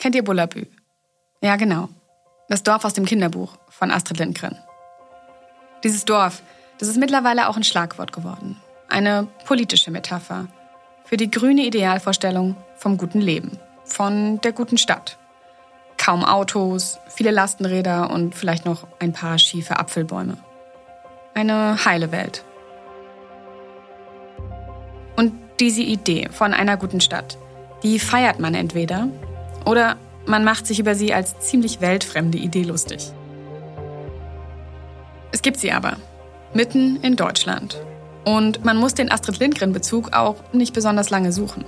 Kennt ihr Bullabü? Ja, genau. Das Dorf aus dem Kinderbuch von Astrid Lindgren. Dieses Dorf, das ist mittlerweile auch ein Schlagwort geworden. Eine politische Metapher für die grüne Idealvorstellung vom guten Leben, von der guten Stadt. Kaum Autos, viele Lastenräder und vielleicht noch ein paar schiefe Apfelbäume. Eine heile Welt. Und diese Idee von einer guten Stadt, die feiert man entweder oder man macht sich über sie als ziemlich weltfremde Idee lustig. Es gibt sie aber, mitten in Deutschland. Und man muss den Astrid Lindgren-Bezug auch nicht besonders lange suchen.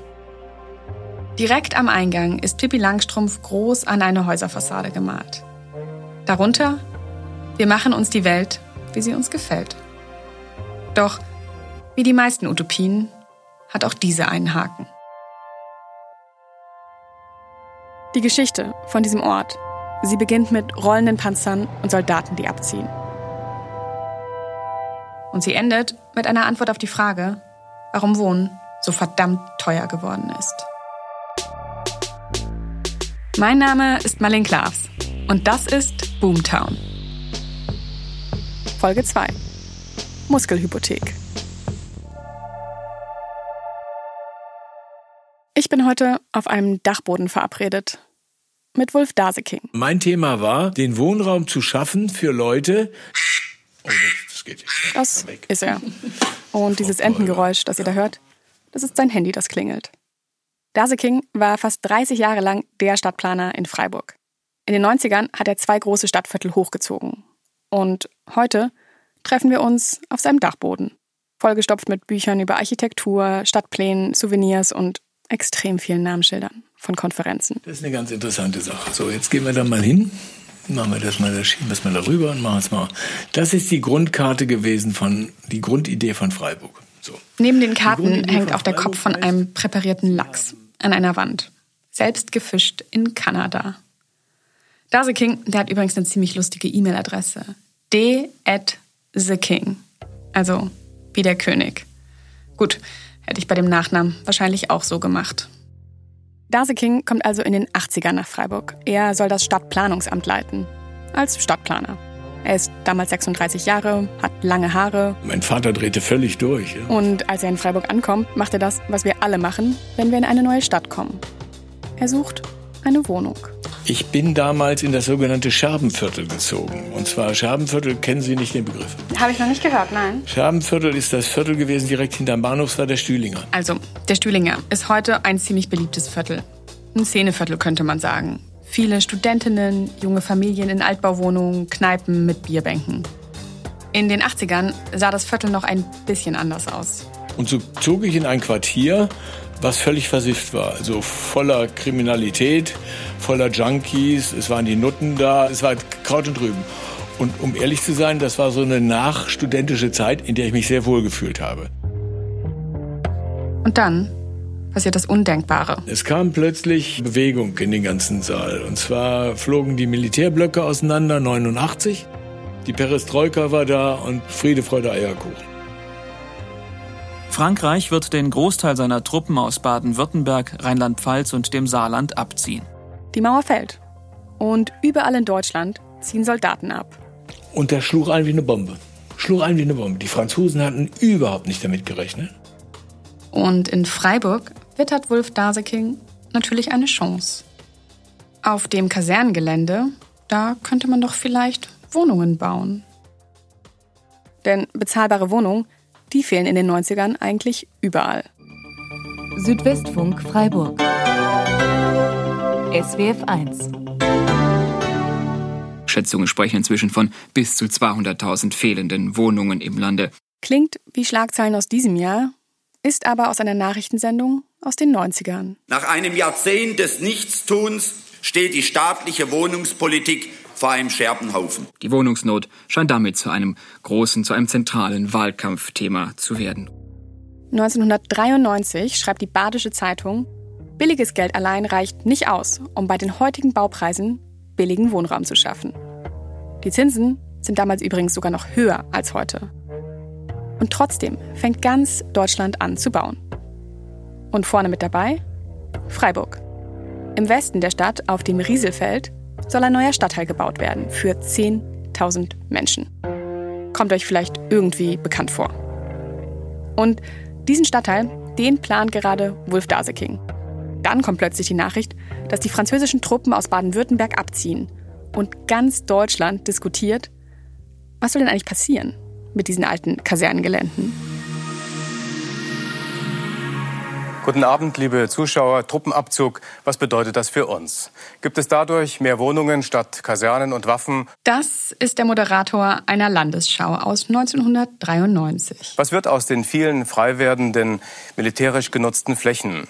Direkt am Eingang ist Pippi Langstrumpf groß an eine Häuserfassade gemalt. Darunter, wir machen uns die Welt, wie sie uns gefällt. Doch, wie die meisten Utopien, hat auch diese einen Haken. Die Geschichte von diesem Ort, sie beginnt mit rollenden Panzern und Soldaten, die abziehen. Und sie endet mit einer Antwort auf die Frage, warum Wohnen so verdammt teuer geworden ist. Mein Name ist Marlene Klaas und das ist Boomtown. Folge 2. Muskelhypothek. Ich bin heute auf einem Dachboden verabredet mit Wolf Daseking. Mein Thema war, den Wohnraum zu schaffen für Leute. Oh, das geht nicht. Das ist er. Und dieses Entengeräusch, das ihr da hört, das ist sein Handy, das klingelt. Daseking war fast 30 Jahre lang der Stadtplaner in Freiburg. In den 90ern hat er zwei große Stadtviertel hochgezogen. Und heute treffen wir uns auf seinem Dachboden. Vollgestopft mit Büchern über Architektur, Stadtplänen, Souvenirs und extrem vielen Namensschildern von Konferenzen. Das ist eine ganz interessante Sache. So, jetzt gehen wir da mal hin. Machen wir das mal, da schieben wir es mal darüber und machen es mal. Das ist die Grundkarte gewesen von, die Grundidee von Freiburg. So. Neben den Karten hängt auch der Kopf von einem präparierten Lachs an einer Wand. Selbst gefischt in Kanada. Dase King, der hat übrigens eine ziemlich lustige E-Mail-Adresse. d at the king. Also wie der König. Gut, hätte ich bei dem Nachnamen wahrscheinlich auch so gemacht. Dase King kommt also in den 80ern nach Freiburg. Er soll das Stadtplanungsamt leiten. Als Stadtplaner. Er ist damals 36 Jahre, hat lange Haare. Mein Vater drehte völlig durch. Ja. Und als er in Freiburg ankommt, macht er das, was wir alle machen, wenn wir in eine neue Stadt kommen. Er sucht eine Wohnung. Ich bin damals in das sogenannte Scherbenviertel gezogen. Und zwar Scherbenviertel, kennen Sie nicht den Begriff? Habe ich noch nicht gehört, nein. Scherbenviertel ist das Viertel gewesen, direkt hinterm Bahnhof, war der Stühlinger. Also, der Stühlinger ist heute ein ziemlich beliebtes Viertel. Ein Szeneviertel könnte man sagen. Viele Studentinnen, junge Familien in Altbauwohnungen, Kneipen mit Bierbänken. In den 80ern sah das Viertel noch ein bisschen anders aus. Und so zog ich in ein Quartier, was völlig versifft war. Also voller Kriminalität, voller Junkies, es waren die Nutten da, es war Kraut und Rüben. Und um ehrlich zu sein, das war so eine nachstudentische Zeit, in der ich mich sehr wohl gefühlt habe. Und dann passiert das Undenkbare. Es kam plötzlich Bewegung in den ganzen Saal. Und zwar flogen die Militärblöcke auseinander, 89. Die Perestroika war da und Friede, Freude, Eierkuchen. Frankreich wird den Großteil seiner Truppen aus Baden-Württemberg, Rheinland-Pfalz und dem Saarland abziehen. Die Mauer fällt. Und überall in Deutschland ziehen Soldaten ab. Und der schlug ein wie eine Bombe. Schlug ein wie eine Bombe. Die Franzosen hatten überhaupt nicht damit gerechnet. Und in Freiburg wittert Wolf Daseking natürlich eine Chance. Auf dem Kasernengelände, da könnte man doch vielleicht Wohnungen bauen. Denn bezahlbare Wohnungen die fehlen in den 90ern eigentlich überall. Südwestfunk Freiburg. SWF 1. Schätzungen sprechen inzwischen von bis zu 200.000 fehlenden Wohnungen im Lande. Klingt wie Schlagzeilen aus diesem Jahr, ist aber aus einer Nachrichtensendung aus den 90ern. Nach einem Jahrzehnt des Nichtstuns steht die staatliche Wohnungspolitik vor einem Scherbenhaufen. Die Wohnungsnot scheint damit zu einem großen, zu einem zentralen Wahlkampfthema zu werden. 1993 schreibt die Badische Zeitung, billiges Geld allein reicht nicht aus, um bei den heutigen Baupreisen billigen Wohnraum zu schaffen. Die Zinsen sind damals übrigens sogar noch höher als heute. Und trotzdem fängt ganz Deutschland an zu bauen. Und vorne mit dabei Freiburg. Im Westen der Stadt, auf dem Rieselfeld, soll ein neuer Stadtteil gebaut werden für 10.000 Menschen. Kommt euch vielleicht irgendwie bekannt vor. Und diesen Stadtteil, den plant gerade Wolf Daseking. Dann kommt plötzlich die Nachricht, dass die französischen Truppen aus Baden-Württemberg abziehen. Und ganz Deutschland diskutiert, was soll denn eigentlich passieren mit diesen alten Kasernengeländen? Guten Abend, liebe Zuschauer. Truppenabzug, was bedeutet das für uns? Gibt es dadurch mehr Wohnungen statt Kasernen und Waffen? Das ist der Moderator einer Landesschau aus 1993. Was wird aus den vielen frei werdenden militärisch genutzten Flächen?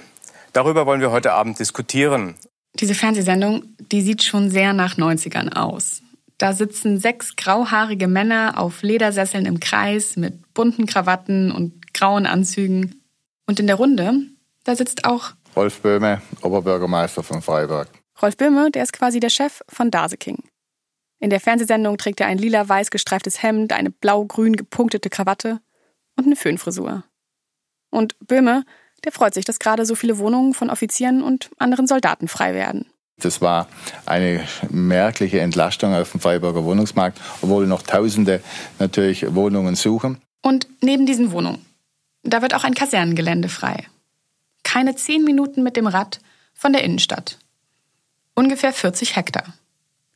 Darüber wollen wir heute Abend diskutieren. Diese Fernsehsendung, die sieht schon sehr nach 90ern aus. Da sitzen sechs grauhaarige Männer auf Ledersesseln im Kreis mit bunten Krawatten und grauen Anzügen. Und in der Runde da sitzt auch Rolf Böhme, Oberbürgermeister von Freiburg. Rolf Böhme, der ist quasi der Chef von Daseking. In der Fernsehsendung trägt er ein lila-weiß gestreiftes Hemd, eine blau-grün gepunktete Krawatte und eine Föhnfrisur. Und Böhme, der freut sich, dass gerade so viele Wohnungen von Offizieren und anderen Soldaten frei werden. Das war eine merkliche Entlastung auf dem Freiburger Wohnungsmarkt, obwohl noch Tausende natürlich Wohnungen suchen. Und neben diesen Wohnungen, da wird auch ein Kasernengelände frei keine zehn Minuten mit dem Rad von der Innenstadt. Ungefähr 40 Hektar.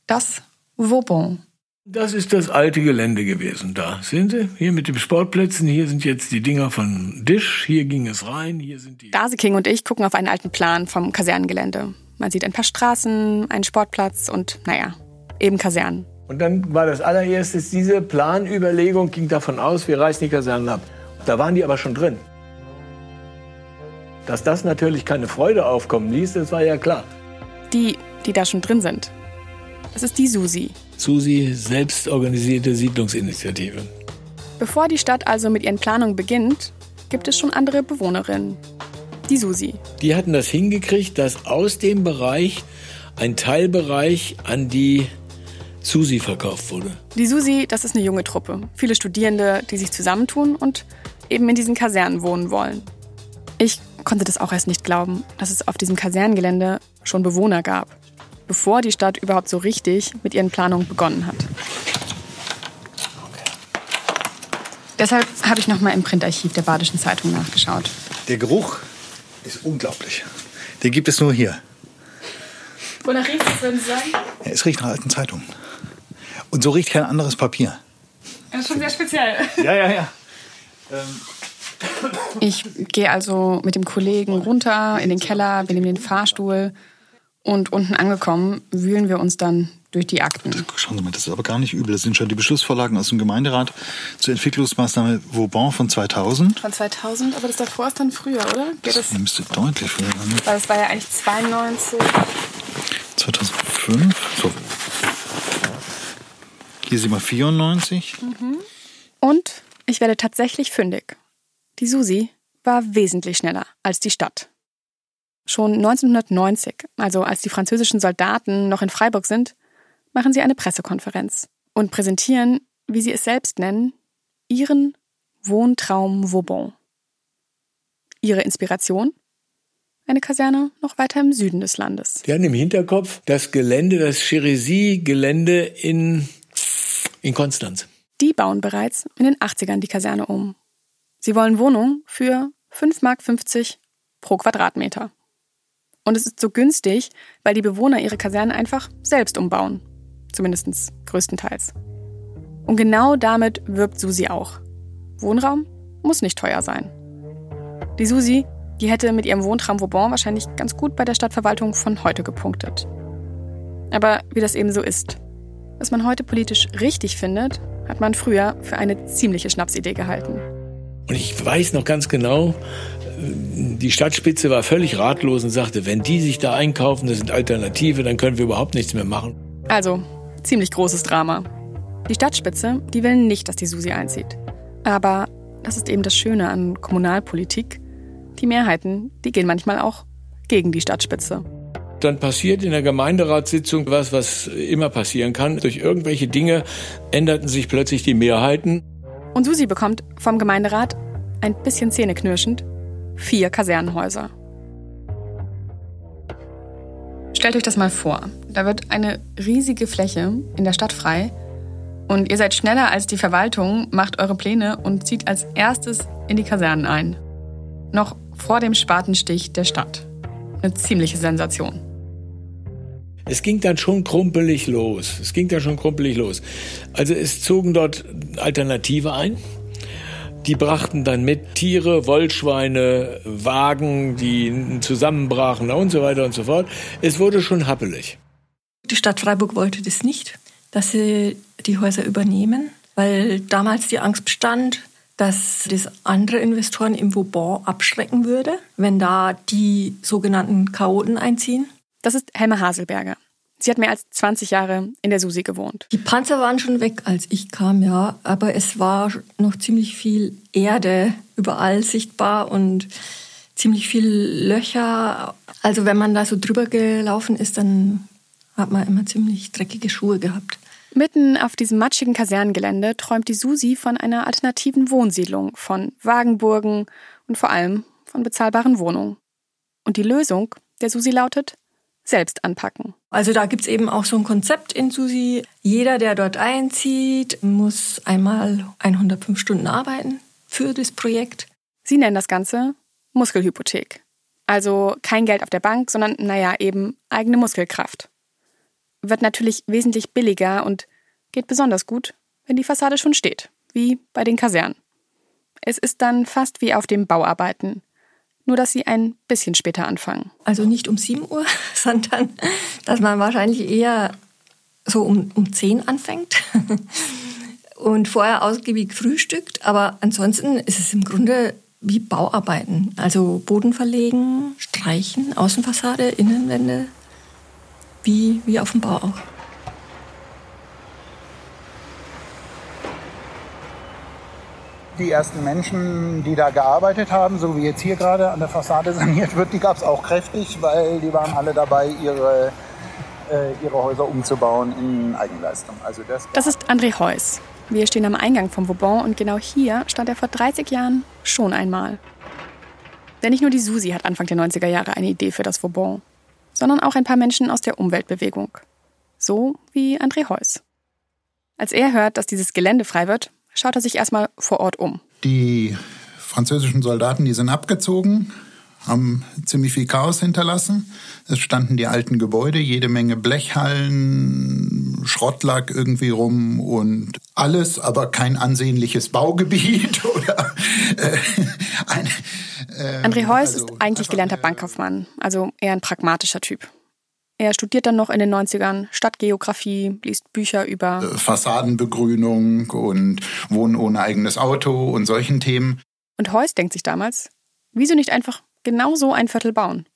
Das Vauban. Das ist das alte Gelände gewesen da. Sehen Sie? Hier mit den Sportplätzen, hier sind jetzt die Dinger von Disch, hier ging es rein, hier sind die. Daseking und ich gucken auf einen alten Plan vom Kasernengelände. Man sieht ein paar Straßen, einen Sportplatz und, naja, eben Kasernen. Und dann war das allererste, diese Planüberlegung ging davon aus, wir reißen die Kasernen ab. Da waren die aber schon drin. Dass das natürlich keine Freude aufkommen ließ, das war ja klar. Die, die da schon drin sind. Das ist die SUSI. SUSI, selbstorganisierte Siedlungsinitiative. Bevor die Stadt also mit ihren Planungen beginnt, gibt es schon andere Bewohnerinnen. Die SUSI. Die hatten das hingekriegt, dass aus dem Bereich ein Teilbereich an die SUSI verkauft wurde. Die SUSI, das ist eine junge Truppe. Viele Studierende, die sich zusammentun und eben in diesen Kasernen wohnen wollen. Ich konnte das auch erst nicht glauben, dass es auf diesem Kasernengelände schon Bewohner gab, bevor die Stadt überhaupt so richtig mit ihren Planungen begonnen hat. Deshalb habe ich nochmal im Printarchiv der Badischen Zeitung nachgeschaut. Der Geruch ist unglaublich. Den gibt es nur hier. Wonach riecht es, würden Sie sagen? Ja, es riecht nach alten Zeitungen. Und so riecht kein anderes Papier. Das ist schon sehr speziell. Ja, ja, ja. Ähm, ich gehe also mit dem Kollegen runter in den Keller, wir nehmen den Fahrstuhl und unten angekommen wühlen wir uns dann durch die Akten. Schauen Sie mal, das ist aber gar nicht übel. Das sind schon die Beschlussvorlagen aus dem Gemeinderat zur Entwicklungsmaßnahme Vauban von 2000. Von 2000, aber das davor ist dann früher, oder? Geht das, das müsste deutlich früher sein. Weil es war ja eigentlich 92. 2005. So. Hier sind wir 94. Mhm. Und ich werde tatsächlich fündig. Die Susi war wesentlich schneller als die Stadt. Schon 1990, also als die französischen Soldaten noch in Freiburg sind, machen sie eine Pressekonferenz und präsentieren, wie sie es selbst nennen, ihren Wohntraum Vauban. Ihre Inspiration? Eine Kaserne noch weiter im Süden des Landes. Die hatten im Hinterkopf das Gelände, das Cherisy-Gelände in, in Konstanz. Die bauen bereits in den 80ern die Kaserne um Sie wollen Wohnung für 5,50 Mark pro Quadratmeter. Und es ist so günstig, weil die Bewohner ihre Kasernen einfach selbst umbauen. Zumindest größtenteils. Und genau damit wirbt Susi auch. Wohnraum muss nicht teuer sein. Die Susi, die hätte mit ihrem Wohntraum Vauban wahrscheinlich ganz gut bei der Stadtverwaltung von heute gepunktet. Aber wie das eben so ist. Was man heute politisch richtig findet, hat man früher für eine ziemliche Schnapsidee gehalten. Und ich weiß noch ganz genau, die Stadtspitze war völlig ratlos und sagte, wenn die sich da einkaufen, das sind Alternative, dann können wir überhaupt nichts mehr machen. Also, ziemlich großes Drama. Die Stadtspitze, die will nicht, dass die Susi einzieht. Aber das ist eben das Schöne an Kommunalpolitik. Die Mehrheiten, die gehen manchmal auch gegen die Stadtspitze. Dann passiert in der Gemeinderatssitzung was, was immer passieren kann. Durch irgendwelche Dinge änderten sich plötzlich die Mehrheiten. Und Susi bekommt vom Gemeinderat, ein bisschen zähneknirschend, vier Kasernenhäuser. Stellt euch das mal vor. Da wird eine riesige Fläche in der Stadt frei und ihr seid schneller als die Verwaltung, macht eure Pläne und zieht als erstes in die Kasernen ein. Noch vor dem Spatenstich der Stadt. Eine ziemliche Sensation. Es ging dann schon krumpelig los. Es ging dann schon krumpelig los. Also es zogen dort Alternative ein. Die brachten dann mit Tiere, Wollschweine, Wagen, die zusammenbrachen und so weiter und so fort. Es wurde schon happelig. Die Stadt Freiburg wollte das nicht, dass sie die Häuser übernehmen, weil damals die Angst bestand, dass das andere Investoren im Vauban abschrecken würde, wenn da die sogenannten Chaoten einziehen. Das ist Helma Haselberger. Sie hat mehr als 20 Jahre in der Susi gewohnt. Die Panzer waren schon weg, als ich kam, ja. Aber es war noch ziemlich viel Erde überall sichtbar und ziemlich viel Löcher. Also wenn man da so drüber gelaufen ist, dann hat man immer ziemlich dreckige Schuhe gehabt. Mitten auf diesem matschigen Kasernengelände träumt die Susi von einer alternativen Wohnsiedlung, von Wagenburgen und vor allem von bezahlbaren Wohnungen. Und die Lösung der Susi lautet selbst anpacken. Also da gibt es eben auch so ein Konzept in Susi. Jeder, der dort einzieht, muss einmal 105 Stunden arbeiten für das Projekt. Sie nennen das Ganze Muskelhypothek. Also kein Geld auf der Bank, sondern naja, eben eigene Muskelkraft. Wird natürlich wesentlich billiger und geht besonders gut, wenn die Fassade schon steht, wie bei den Kasernen. Es ist dann fast wie auf dem Bauarbeiten nur dass sie ein bisschen später anfangen. Also nicht um 7 Uhr, sondern dass man wahrscheinlich eher so um, um 10 anfängt und vorher ausgiebig frühstückt. Aber ansonsten ist es im Grunde wie Bauarbeiten. Also Boden verlegen, streichen, Außenfassade, Innenwände, wie, wie auf dem Bau auch. Die ersten Menschen, die da gearbeitet haben, so wie jetzt hier gerade an der Fassade saniert wird, die gab es auch kräftig, weil die waren alle dabei, ihre, äh, ihre Häuser umzubauen in Eigenleistung. Also das, das ist André Heuss. Wir stehen am Eingang vom Vauban und genau hier stand er vor 30 Jahren schon einmal. Denn nicht nur die Susi hat Anfang der 90er Jahre eine Idee für das Vauban, sondern auch ein paar Menschen aus der Umweltbewegung. So wie André Heuss. Als er hört, dass dieses Gelände frei wird, schaut er sich erstmal vor Ort um. Die französischen Soldaten, die sind abgezogen, haben ziemlich viel Chaos hinterlassen. Es standen die alten Gebäude, jede Menge Blechhallen, Schrott lag irgendwie rum und alles, aber kein ansehnliches Baugebiet oder äh, ein, äh, André Heuss also ist eigentlich gelernter Bankkaufmann, also eher ein pragmatischer Typ. Er studiert dann noch in den 90ern Stadtgeografie, liest Bücher über äh, Fassadenbegrünung und Wohnen ohne eigenes Auto und solchen Themen. Und Heuss denkt sich damals, wieso nicht einfach genau so ein Viertel bauen?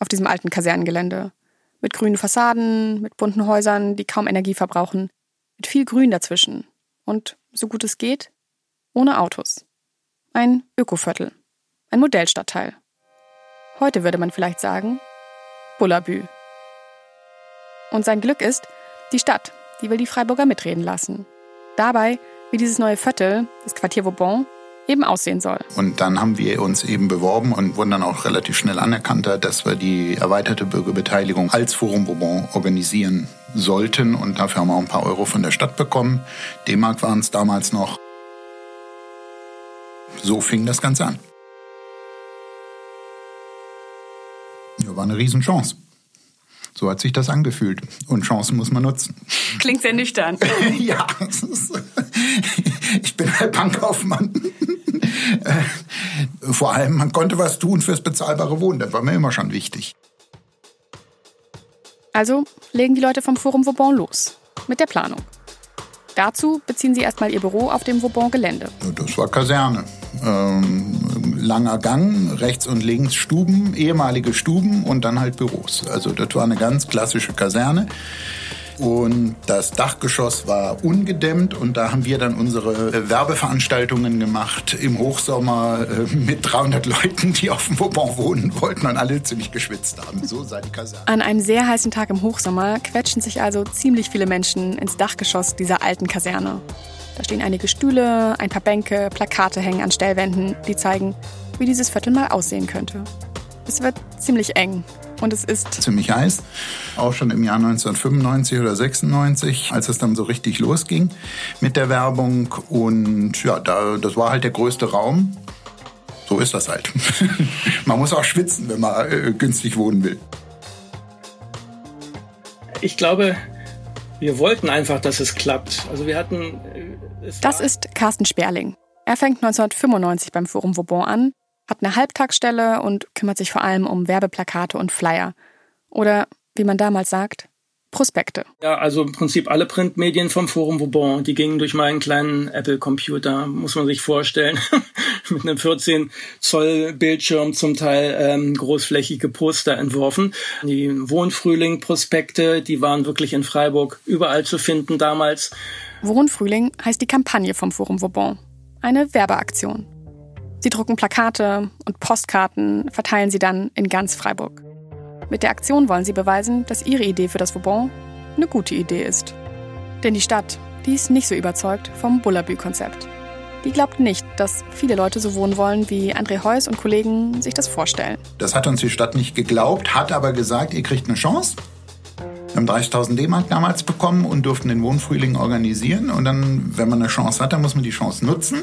Auf diesem alten Kasernengelände. Mit grünen Fassaden, mit bunten Häusern, die kaum Energie verbrauchen, mit viel Grün dazwischen. Und, so gut es geht, ohne Autos. Ein Ökoviertel. Ein Modellstadtteil. Heute würde man vielleicht sagen, Bullabü. Und sein Glück ist, die Stadt, die will die Freiburger mitreden lassen. Dabei, wie dieses neue Viertel, das Quartier Vauban, eben aussehen soll. Und dann haben wir uns eben beworben und wurden dann auch relativ schnell anerkannt, dass wir die erweiterte Bürgerbeteiligung als Forum Vauban organisieren sollten. Und dafür haben wir auch ein paar Euro von der Stadt bekommen. D-Mark waren es damals noch. So fing das Ganze an. Ja, war eine Riesenchance. So hat sich das angefühlt. Und Chancen muss man nutzen. Klingt sehr nüchtern. ja, ich bin halt Bankkaufmann. Vor allem, man konnte was tun fürs bezahlbare Wohnen. Das war mir immer schon wichtig. Also legen die Leute vom Forum Vauban los. Mit der Planung. Dazu beziehen sie erstmal ihr Büro auf dem Vauban-Gelände. Das war Kaserne. Ähm, langer Gang, rechts und links Stuben, ehemalige Stuben und dann halt Büros. Also das war eine ganz klassische Kaserne. Und das Dachgeschoss war ungedämmt und da haben wir dann unsere äh, Werbeveranstaltungen gemacht im Hochsommer äh, mit 300 Leuten, die auf dem Vauban wohnen wollten und alle ziemlich geschwitzt haben. So sah die Kaserne. An einem sehr heißen Tag im Hochsommer quetschen sich also ziemlich viele Menschen ins Dachgeschoss dieser alten Kaserne. Da stehen einige Stühle, ein paar Bänke, Plakate hängen an Stellwänden, die zeigen, wie dieses Viertel mal aussehen könnte. Es wird ziemlich eng. und es ist ziemlich heiß. Auch schon im Jahr 1995 oder 96, als es dann so richtig losging mit der Werbung. Und ja, da, das war halt der größte Raum. So ist das halt. man muss auch schwitzen, wenn man äh, günstig wohnen will. Ich glaube, wir wollten einfach, dass es klappt. Also wir hatten. Äh, das ist Carsten Sperling. Er fängt 1995 beim Forum Vauban an hat eine Halbtagsstelle und kümmert sich vor allem um Werbeplakate und Flyer. Oder, wie man damals sagt, Prospekte. Ja, also im Prinzip alle Printmedien vom Forum Vauban, die gingen durch meinen kleinen Apple-Computer, muss man sich vorstellen. Mit einem 14 Zoll Bildschirm zum Teil ähm, großflächige Poster entworfen. Die Wohnfrühling-Prospekte, die waren wirklich in Freiburg überall zu finden damals. Wohnfrühling heißt die Kampagne vom Forum Vauban. Eine Werbeaktion. Sie drucken Plakate und Postkarten, verteilen sie dann in ganz Freiburg. Mit der Aktion wollen sie beweisen, dass ihre Idee für das Vauban eine gute Idee ist. Denn die Stadt, die ist nicht so überzeugt vom Bullabü-Konzept. Die glaubt nicht, dass viele Leute so wohnen wollen, wie André Heuss und Kollegen sich das vorstellen. Das hat uns die Stadt nicht geglaubt, hat aber gesagt, ihr kriegt eine Chance. Wir haben 30.000 D-Mark damals bekommen und durften den Wohnfrühling organisieren. Und dann, wenn man eine Chance hat, dann muss man die Chance nutzen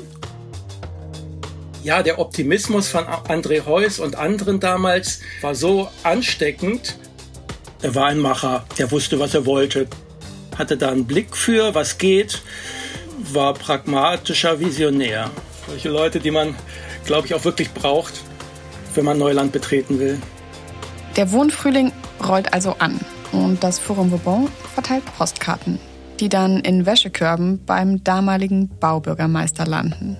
ja, der Optimismus von André Heuss und anderen damals war so ansteckend. Er war ein Macher, der wusste, was er wollte, hatte da einen Blick für, was geht, war pragmatischer Visionär. Solche Leute, die man, glaube ich, auch wirklich braucht, wenn man Neuland betreten will. Der Wohnfrühling rollt also an und das Forum Vauban verteilt Postkarten, die dann in Wäschekörben beim damaligen Baubürgermeister landen.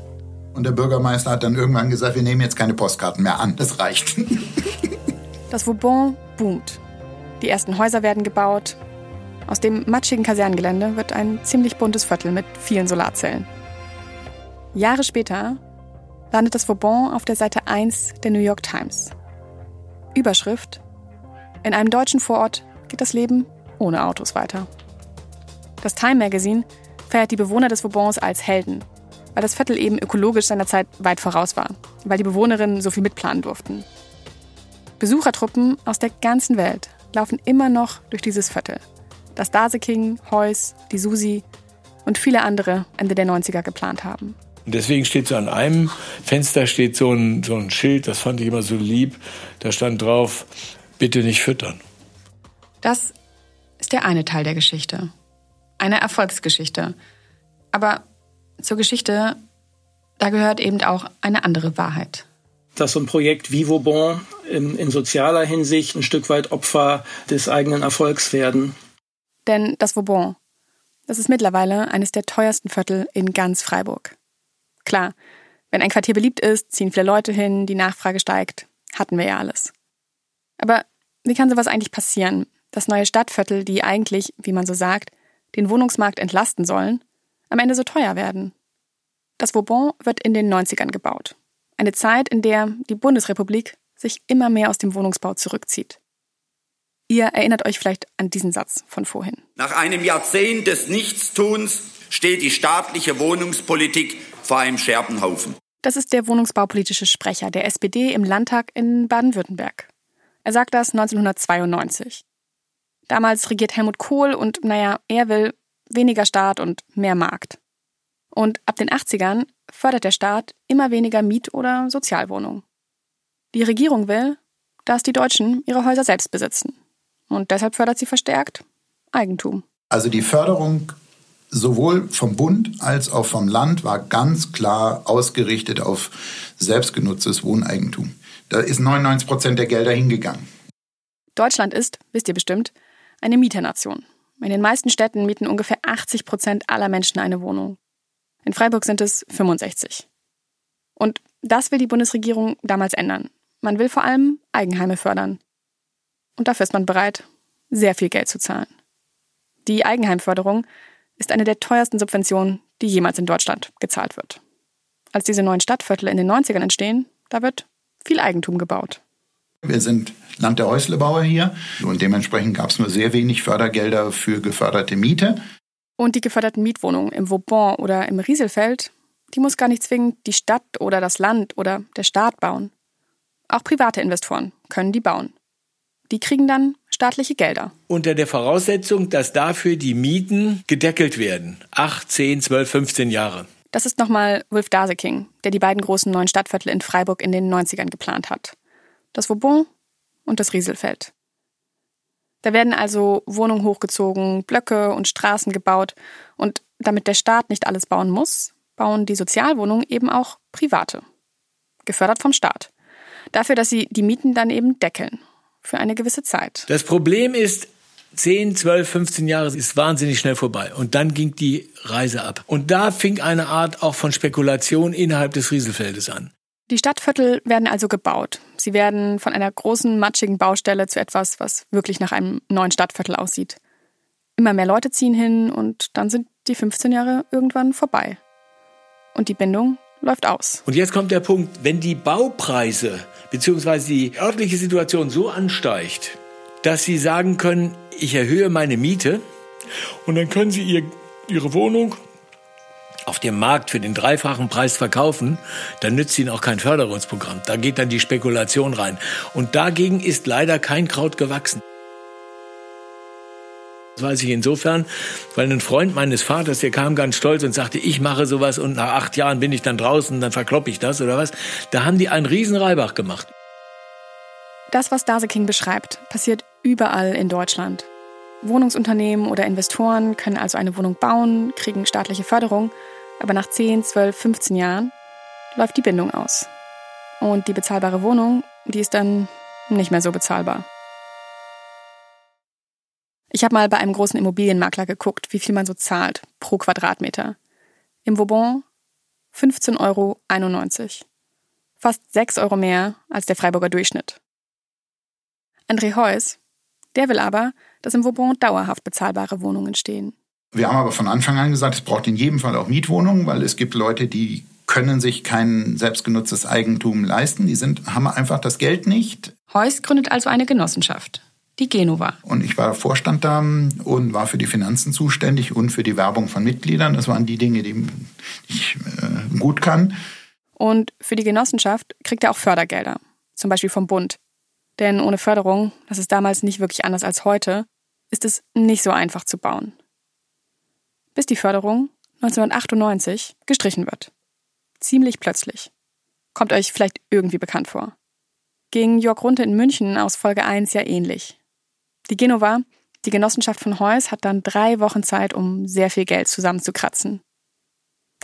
Und der Bürgermeister hat dann irgendwann gesagt, wir nehmen jetzt keine Postkarten mehr an. Das reicht. Das Vauban boomt. Die ersten Häuser werden gebaut. Aus dem matschigen Kasernengelände wird ein ziemlich buntes Viertel mit vielen Solarzellen. Jahre später landet das Vauban auf der Seite 1 der New York Times. Überschrift: In einem deutschen Vorort geht das Leben ohne Autos weiter. Das Time Magazine feiert die Bewohner des Vaubans als Helden weil das Viertel eben ökologisch seiner Zeit weit voraus war, weil die Bewohnerinnen so viel mitplanen durften. Besuchertruppen aus der ganzen Welt laufen immer noch durch dieses Viertel, das Daseking, Heuss, die Susi und viele andere Ende der 90er geplant haben. Und deswegen steht so an einem Fenster steht so ein, so ein Schild, das fand ich immer so lieb. Da stand drauf, bitte nicht füttern. Das ist der eine Teil der Geschichte. Eine Erfolgsgeschichte. Aber zur Geschichte, da gehört eben auch eine andere Wahrheit. Dass so ein Projekt wie Vauban in, in sozialer Hinsicht ein Stück weit Opfer des eigenen Erfolgs werden. Denn das Vauban, das ist mittlerweile eines der teuersten Viertel in ganz Freiburg. Klar, wenn ein Quartier beliebt ist, ziehen viele Leute hin, die Nachfrage steigt. Hatten wir ja alles. Aber wie kann sowas eigentlich passieren, dass neue Stadtviertel, die eigentlich, wie man so sagt, den Wohnungsmarkt entlasten sollen, am Ende so teuer werden. Das Vauban wird in den 90ern gebaut. Eine Zeit, in der die Bundesrepublik sich immer mehr aus dem Wohnungsbau zurückzieht. Ihr erinnert euch vielleicht an diesen Satz von vorhin. Nach einem Jahrzehnt des Nichtstuns steht die staatliche Wohnungspolitik vor einem Scherbenhaufen. Das ist der wohnungsbaupolitische Sprecher der SPD im Landtag in Baden-Württemberg. Er sagt das 1992. Damals regiert Helmut Kohl und, naja, er will weniger Staat und mehr Markt. Und ab den 80ern fördert der Staat immer weniger Miet- oder Sozialwohnungen. Die Regierung will, dass die Deutschen ihre Häuser selbst besitzen. Und deshalb fördert sie verstärkt Eigentum. Also die Förderung sowohl vom Bund als auch vom Land war ganz klar ausgerichtet auf selbstgenutztes Wohneigentum. Da ist 99 Prozent der Gelder hingegangen. Deutschland ist, wisst ihr bestimmt, eine Mieternation. In den meisten Städten mieten ungefähr 80 Prozent aller Menschen eine Wohnung. In Freiburg sind es 65. Und das will die Bundesregierung damals ändern. Man will vor allem Eigenheime fördern. Und dafür ist man bereit, sehr viel Geld zu zahlen. Die Eigenheimförderung ist eine der teuersten Subventionen, die jemals in Deutschland gezahlt wird. Als diese neuen Stadtviertel in den 90ern entstehen, da wird viel Eigentum gebaut. Wir sind Land der Häuslebauer hier und dementsprechend gab es nur sehr wenig Fördergelder für geförderte Miete. Und die geförderten Mietwohnungen im Vauban oder im Rieselfeld, die muss gar nicht zwingend die Stadt oder das Land oder der Staat bauen. Auch private Investoren können die bauen. Die kriegen dann staatliche Gelder. Unter der Voraussetzung, dass dafür die Mieten gedeckelt werden. 8, 10, 12, 15 Jahre. Das ist nochmal Wolf Daseking, der die beiden großen neuen Stadtviertel in Freiburg in den 90ern geplant hat. Das Vauban und das Rieselfeld. Da werden also Wohnungen hochgezogen, Blöcke und Straßen gebaut. Und damit der Staat nicht alles bauen muss, bauen die Sozialwohnungen eben auch private. Gefördert vom Staat. Dafür, dass sie die Mieten dann eben deckeln. Für eine gewisse Zeit. Das Problem ist, 10, 12, 15 Jahre ist wahnsinnig schnell vorbei. Und dann ging die Reise ab. Und da fing eine Art auch von Spekulation innerhalb des Rieselfeldes an. Die Stadtviertel werden also gebaut. Sie werden von einer großen, matschigen Baustelle zu etwas, was wirklich nach einem neuen Stadtviertel aussieht. Immer mehr Leute ziehen hin und dann sind die 15 Jahre irgendwann vorbei. Und die Bindung läuft aus. Und jetzt kommt der Punkt, wenn die Baupreise bzw. die örtliche Situation so ansteigt, dass sie sagen können, ich erhöhe meine Miete und dann können sie ihr, ihre Wohnung auf dem Markt für den dreifachen Preis verkaufen, dann nützt ihnen auch kein Förderungsprogramm. Da geht dann die Spekulation rein. Und dagegen ist leider kein Kraut gewachsen. Das weiß ich insofern, weil ein Freund meines Vaters, der kam ganz stolz und sagte, ich mache sowas und nach acht Jahren bin ich dann draußen, dann verkloppe ich das oder was. Da haben die einen riesen Reibach gemacht. Das, was Daseking beschreibt, passiert überall in Deutschland. Wohnungsunternehmen oder Investoren können also eine Wohnung bauen, kriegen staatliche Förderung aber nach 10, 12, 15 Jahren läuft die Bindung aus. Und die bezahlbare Wohnung, die ist dann nicht mehr so bezahlbar. Ich habe mal bei einem großen Immobilienmakler geguckt, wie viel man so zahlt pro Quadratmeter. Im Vauban 15,91 Euro. Fast 6 Euro mehr als der Freiburger Durchschnitt. André Heuss, der will aber, dass im Vauban dauerhaft bezahlbare Wohnungen stehen. Wir haben aber von Anfang an gesagt, es braucht in jedem Fall auch Mietwohnungen, weil es gibt Leute, die können sich kein selbstgenutztes Eigentum leisten. Die sind, haben einfach das Geld nicht. Heuss gründet also eine Genossenschaft, die Genova. Und ich war Vorstand da und war für die Finanzen zuständig und für die Werbung von Mitgliedern. Das waren die Dinge, die ich äh, gut kann. Und für die Genossenschaft kriegt er auch Fördergelder, zum Beispiel vom Bund. Denn ohne Förderung, das ist damals nicht wirklich anders als heute, ist es nicht so einfach zu bauen bis die Förderung 1998 gestrichen wird. Ziemlich plötzlich. Kommt euch vielleicht irgendwie bekannt vor. Ging Jörg Runte in München aus Folge 1 ja ähnlich. Die Genova, die Genossenschaft von Heuss, hat dann drei Wochen Zeit, um sehr viel Geld zusammenzukratzen.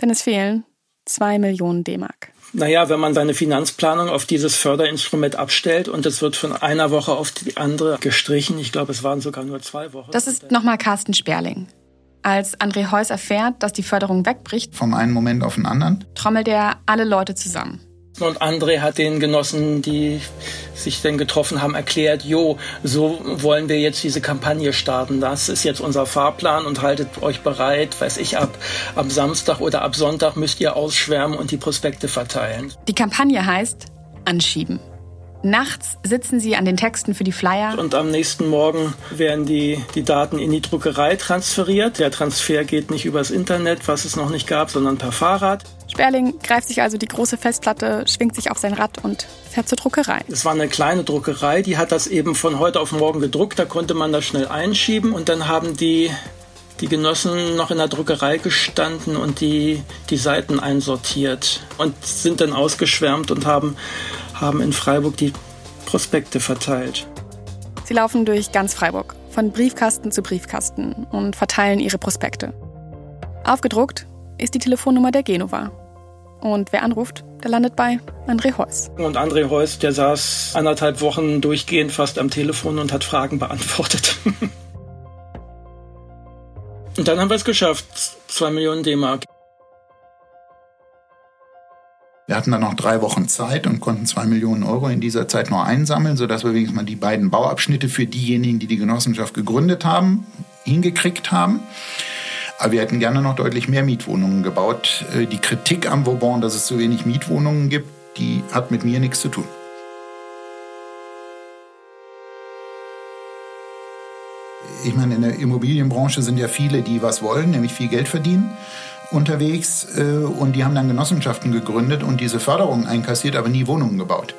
Denn es fehlen zwei Millionen D-Mark. Naja, wenn man seine Finanzplanung auf dieses Förderinstrument abstellt und es wird von einer Woche auf die andere gestrichen, ich glaube, es waren sogar nur zwei Wochen. Das ist nochmal Carsten Sperling, als André Heuss erfährt, dass die Förderung wegbricht, vom einen Moment auf den anderen, trommelt er alle Leute zusammen. Und André hat den Genossen, die sich denn getroffen haben, erklärt, jo, so wollen wir jetzt diese Kampagne starten. Das ist jetzt unser Fahrplan und haltet euch bereit, weiß ich, ab, ab Samstag oder ab Sonntag müsst ihr ausschwärmen und die Prospekte verteilen. Die Kampagne heißt Anschieben. Nachts sitzen sie an den Texten für die Flyer. Und am nächsten Morgen werden die, die Daten in die Druckerei transferiert. Der Transfer geht nicht übers Internet, was es noch nicht gab, sondern per Fahrrad. Sperling greift sich also die große Festplatte, schwingt sich auf sein Rad und fährt zur Druckerei. Es war eine kleine Druckerei, die hat das eben von heute auf morgen gedruckt. Da konnte man das schnell einschieben und dann haben die die Genossen noch in der Druckerei gestanden und die, die Seiten einsortiert und sind dann ausgeschwärmt und haben haben in Freiburg die Prospekte verteilt. Sie laufen durch ganz Freiburg, von Briefkasten zu Briefkasten und verteilen ihre Prospekte. Aufgedruckt ist die Telefonnummer der Genova. Und wer anruft, der landet bei André Heuss. Und André Heuss, der saß anderthalb Wochen durchgehend fast am Telefon und hat Fragen beantwortet. und dann haben wir es geschafft. Zwei Millionen D-Mark. Hatten dann noch drei Wochen Zeit und konnten zwei Millionen Euro in dieser Zeit noch einsammeln, sodass wir wenigstens mal die beiden Bauabschnitte für diejenigen, die die Genossenschaft gegründet haben, hingekriegt haben. Aber wir hätten gerne noch deutlich mehr Mietwohnungen gebaut. Äh, die Kritik am Vauban, dass es zu wenig Mietwohnungen gibt, die hat mit mir nichts zu tun. Ich meine, in der Immobilienbranche sind ja viele, die was wollen, nämlich viel Geld verdienen unterwegs äh, und die haben dann Genossenschaften gegründet und diese Förderung einkassiert, aber nie Wohnungen gebaut.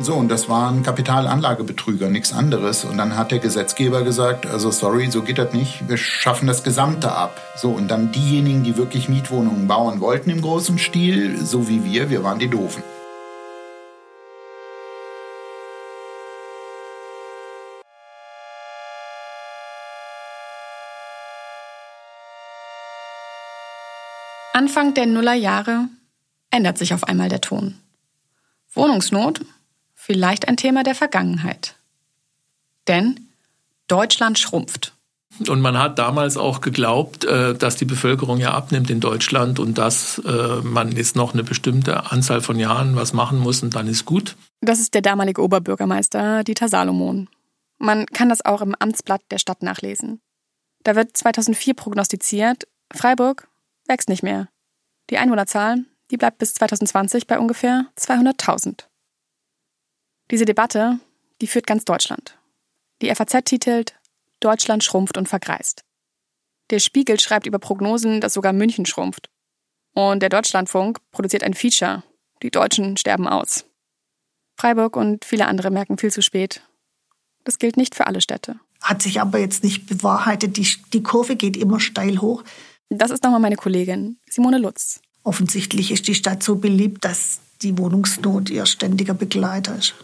So, und das waren Kapitalanlagebetrüger, nichts anderes. Und dann hat der Gesetzgeber gesagt, also sorry, so geht das nicht, wir schaffen das Gesamte ab. So, und dann diejenigen, die wirklich Mietwohnungen bauen wollten im großen Stil, so wie wir, wir waren die Doofen. Anfang der Nullerjahre ändert sich auf einmal der Ton. Wohnungsnot vielleicht ein Thema der Vergangenheit. Denn Deutschland schrumpft. Und man hat damals auch geglaubt, äh, dass die Bevölkerung ja abnimmt in Deutschland und dass äh, man jetzt noch eine bestimmte Anzahl von Jahren was machen muss und dann ist gut. Das ist der damalige Oberbürgermeister Dieter Salomon. Man kann das auch im Amtsblatt der Stadt nachlesen. Da wird 2004 prognostiziert, Freiburg wächst nicht mehr. Die Einwohnerzahl, die bleibt bis 2020 bei ungefähr 200.000. Diese Debatte, die führt ganz Deutschland. Die FAZ titelt Deutschland schrumpft und vergreist. Der Spiegel schreibt über Prognosen, dass sogar München schrumpft. Und der Deutschlandfunk produziert ein Feature. Die Deutschen sterben aus. Freiburg und viele andere merken viel zu spät. Das gilt nicht für alle Städte. Hat sich aber jetzt nicht bewahrheitet. Die, die Kurve geht immer steil hoch. Das ist nochmal meine Kollegin, Simone Lutz. Offensichtlich ist die Stadt so beliebt, dass die Wohnungsnot ihr ständiger Begleiter ist.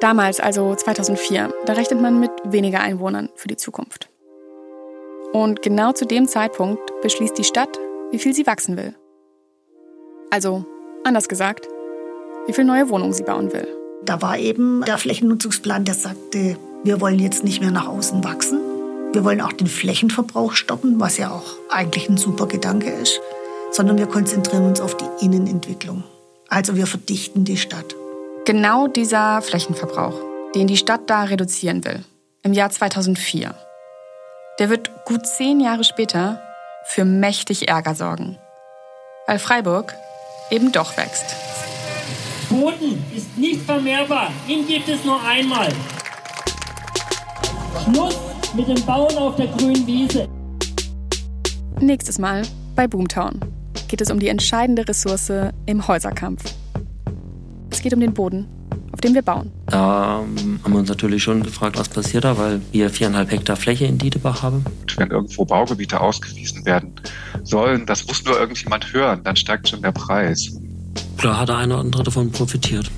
Damals, also 2004, da rechnet man mit weniger Einwohnern für die Zukunft. Und genau zu dem Zeitpunkt beschließt die Stadt, wie viel sie wachsen will. Also, anders gesagt, wie viel neue Wohnungen sie bauen will. Da war eben der Flächennutzungsplan, der sagte, wir wollen jetzt nicht mehr nach außen wachsen. Wir wollen auch den Flächenverbrauch stoppen, was ja auch eigentlich ein super Gedanke ist, sondern wir konzentrieren uns auf die Innenentwicklung. Also wir verdichten die Stadt. Genau dieser Flächenverbrauch, den die Stadt da reduzieren will, im Jahr 2004, der wird gut zehn Jahre später für mächtig Ärger sorgen. Weil Freiburg eben doch wächst. Boden ist nicht vermehrbar. Ihn gibt es nur einmal. Schluss mit dem Bauen auf der grünen Wiese. Nächstes Mal bei Boomtown geht es um die entscheidende Ressource im Häuserkampf es geht um den Boden, auf dem wir bauen. Da ähm, haben wir uns natürlich schon gefragt, was passiert da, weil wir viereinhalb Hektar Fläche in Dietebach haben. Wenn irgendwo Baugebiete ausgewiesen werden sollen, das muss nur irgendjemand hören, dann steigt schon der Preis. Da hat der eine oder andere davon profitiert.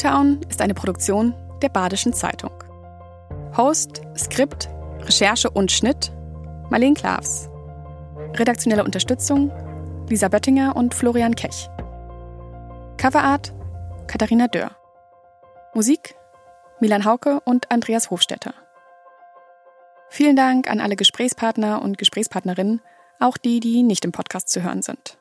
Boomtown ist eine Produktion der Badischen Zeitung. Host, Skript, Recherche und Schnitt Marlene Klavs. Redaktionelle Unterstützung Lisa Böttinger und Florian Kech. Coverart Katharina Dörr. Musik Milan Hauke und Andreas Hofstetter. Vielen Dank an alle Gesprächspartner und Gesprächspartnerinnen, auch die, die nicht im Podcast zu hören sind.